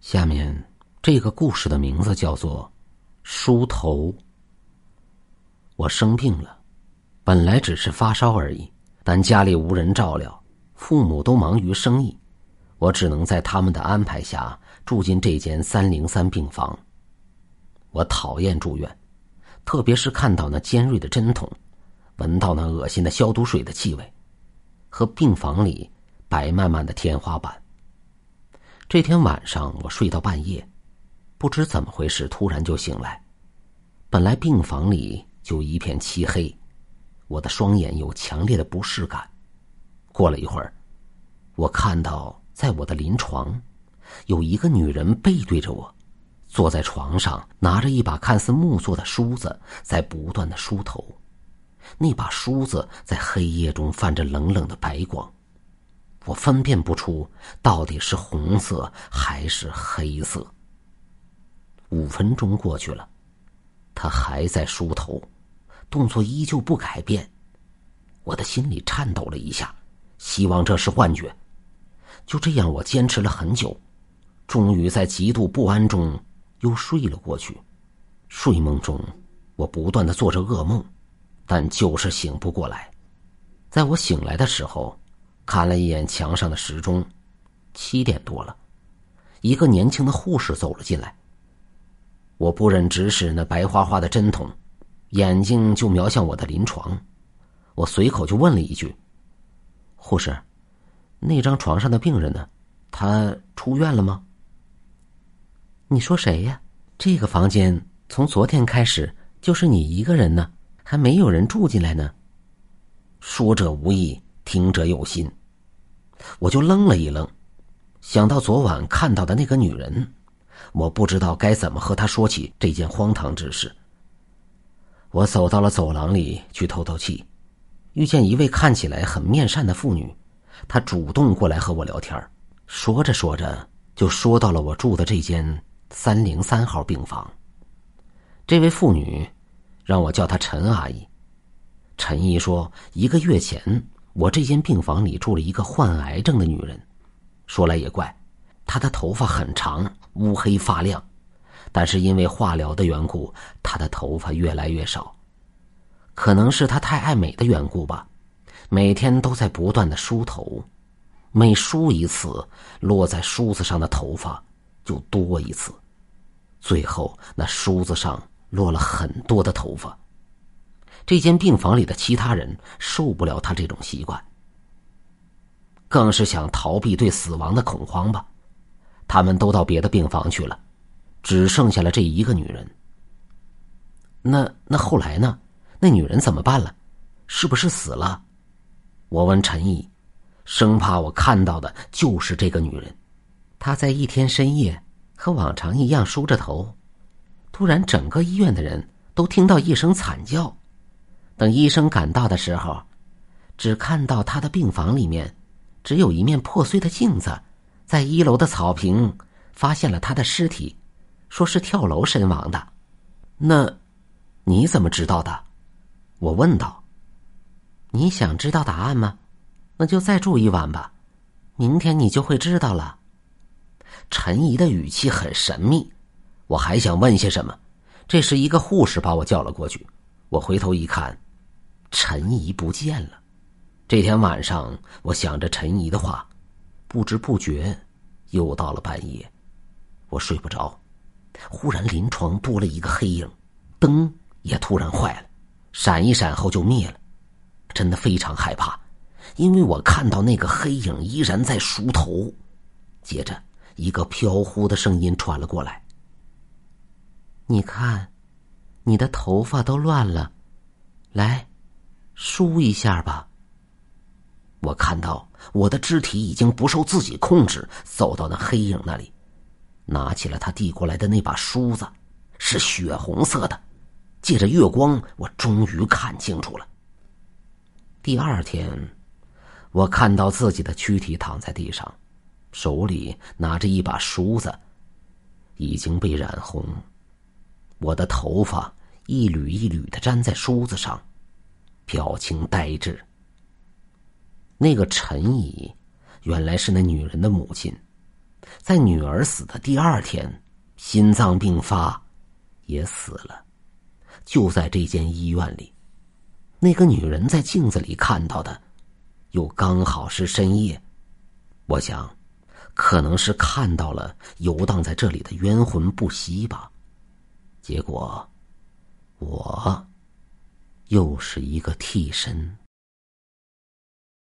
下面这个故事的名字叫做《梳头》。我生病了，本来只是发烧而已，但家里无人照料，父母都忙于生意，我只能在他们的安排下住进这间三零三病房。我讨厌住院，特别是看到那尖锐的针筒，闻到那恶心的消毒水的气味，和病房里白漫漫的天花板。这天晚上，我睡到半夜，不知怎么回事，突然就醒来。本来病房里就一片漆黑，我的双眼有强烈的不适感。过了一会儿，我看到在我的临床，有一个女人背对着我，坐在床上，拿着一把看似木做的梳子，在不断的梳头。那把梳子在黑夜中泛着冷冷的白光。我分辨不出到底是红色还是黑色。五分钟过去了，他还在梳头，动作依旧不改变。我的心里颤抖了一下，希望这是幻觉。就这样，我坚持了很久，终于在极度不安中又睡了过去。睡梦中，我不断的做着噩梦，但就是醒不过来。在我醒来的时候。看了一眼墙上的时钟，七点多了。一个年轻的护士走了进来。我不忍直视那白花花的针筒，眼睛就瞄向我的临床。我随口就问了一句：“护士，那张床上的病人呢？他出院了吗？”你说谁呀？这个房间从昨天开始就是你一个人呢，还没有人住进来呢。说者无意，听者有心。我就愣了一愣，想到昨晚看到的那个女人，我不知道该怎么和她说起这件荒唐之事。我走到了走廊里去透透气，遇见一位看起来很面善的妇女，她主动过来和我聊天说着说着就说到了我住的这间三零三号病房。这位妇女让我叫她陈阿姨。陈姨说，一个月前。我这间病房里住了一个患癌症的女人，说来也怪，她的头发很长，乌黑发亮，但是因为化疗的缘故，她的头发越来越少。可能是她太爱美的缘故吧，每天都在不断的梳头，每梳一次，落在梳子上的头发就多一次，最后那梳子上落了很多的头发。这间病房里的其他人受不了他这种习惯，更是想逃避对死亡的恐慌吧。他们都到别的病房去了，只剩下了这一个女人。那那后来呢？那女人怎么办了？是不是死了？我问陈毅，生怕我看到的就是这个女人。她在一天深夜和往常一样梳着头，突然整个医院的人都听到一声惨叫。等医生赶到的时候，只看到他的病房里面只有一面破碎的镜子，在一楼的草坪发现了他的尸体，说是跳楼身亡的。那，你怎么知道的？我问道。你想知道答案吗？那就再住一晚吧，明天你就会知道了。陈怡的语气很神秘，我还想问些什么，这时一个护士把我叫了过去，我回头一看。陈怡不见了。这天晚上，我想着陈怡的话，不知不觉又到了半夜，我睡不着。忽然，临床多了一个黑影，灯也突然坏了，闪一闪后就灭了。真的非常害怕，因为我看到那个黑影依然在梳头。接着，一个飘忽的声音传了过来：“你看，你的头发都乱了，来。”梳一下吧。我看到我的肢体已经不受自己控制，走到那黑影那里，拿起了他递过来的那把梳子，是血红色的。借着月光，我终于看清楚了。第二天，我看到自己的躯体躺在地上，手里拿着一把梳子，已经被染红，我的头发一缕一缕的粘在梳子上。表情呆滞。那个陈姨，原来是那女人的母亲。在女儿死的第二天，心脏病发，也死了。就在这间医院里，那个女人在镜子里看到的，又刚好是深夜。我想，可能是看到了游荡在这里的冤魂不息吧。结果，我又是一个替身。